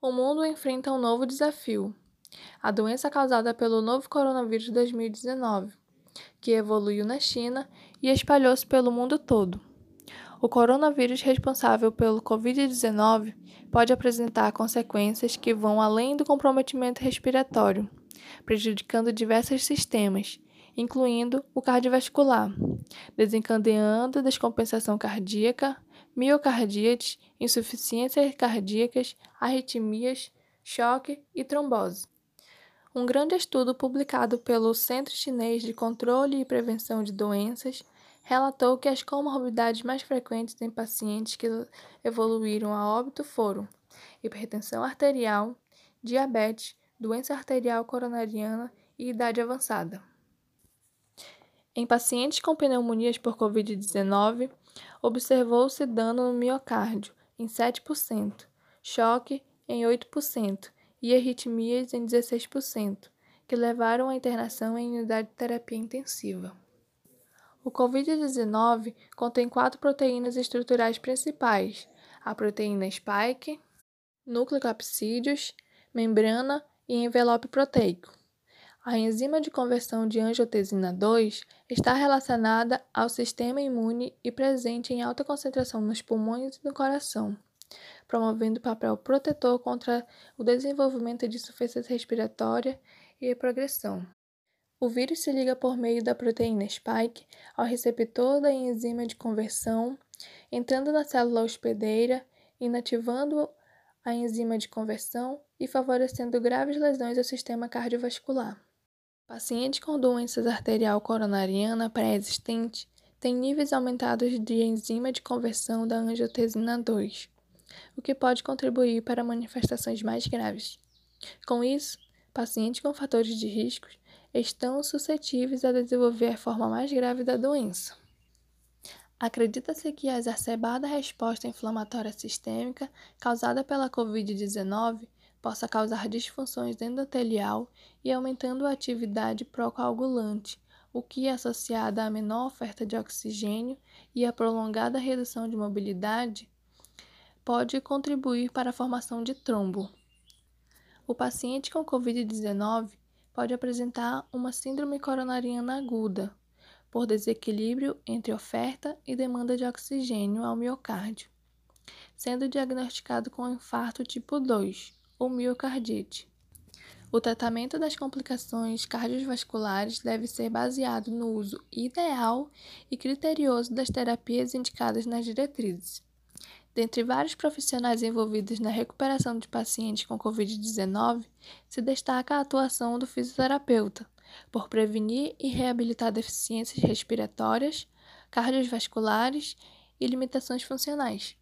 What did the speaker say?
O mundo enfrenta um novo desafio: a doença causada pelo novo coronavírus 2019, que evoluiu na China e espalhou-se pelo mundo todo. O coronavírus responsável pelo Covid-19 pode apresentar consequências que vão além do comprometimento respiratório, prejudicando diversos sistemas, incluindo o cardiovascular, desencadeando descompensação cardíaca, miocardite, insuficiências cardíacas, arritmias, choque e trombose. Um grande estudo publicado pelo Centro Chinês de Controle e Prevenção de Doenças relatou que as comorbidades mais frequentes em pacientes que evoluíram a óbito foram hipertensão arterial, diabetes, doença arterial coronariana e idade avançada. Em pacientes com pneumonias por Covid-19, observou-se dano no miocárdio em 7%, choque em 8% e arritmias em 16%, que levaram à internação em unidade de terapia intensiva. O Covid-19 contém quatro proteínas estruturais principais: a proteína spike, núcleo capsídeos, membrana e envelope proteico. A enzima de conversão de angiotensina 2 está relacionada ao sistema imune e presente em alta concentração nos pulmões e no coração, promovendo papel protetor contra o desenvolvimento de insuficiência respiratória e progressão. O vírus se liga por meio da proteína spike ao receptor da enzima de conversão, entrando na célula hospedeira, inativando a enzima de conversão e favorecendo graves lesões ao sistema cardiovascular. Pacientes com doenças arterial coronariana pré-existente têm níveis aumentados de enzima de conversão da angiotensina 2, o que pode contribuir para manifestações mais graves. Com isso, pacientes com fatores de risco estão suscetíveis a desenvolver a forma mais grave da doença. Acredita-se que a exacerbada resposta inflamatória sistêmica causada pela Covid-19 possa causar disfunções endotelial e aumentando a atividade procoagulante, o que, associado à menor oferta de oxigênio e à prolongada redução de mobilidade, pode contribuir para a formação de trombo. O paciente com Covid-19 pode apresentar uma síndrome coronariana aguda, por desequilíbrio entre oferta e demanda de oxigênio ao miocárdio, sendo diagnosticado com infarto tipo 2 ou miocardite. O tratamento das complicações cardiovasculares deve ser baseado no uso ideal e criterioso das terapias indicadas nas diretrizes. Dentre vários profissionais envolvidos na recuperação de pacientes com Covid-19, se destaca a atuação do fisioterapeuta, por prevenir e reabilitar deficiências respiratórias, cardiovasculares e limitações funcionais.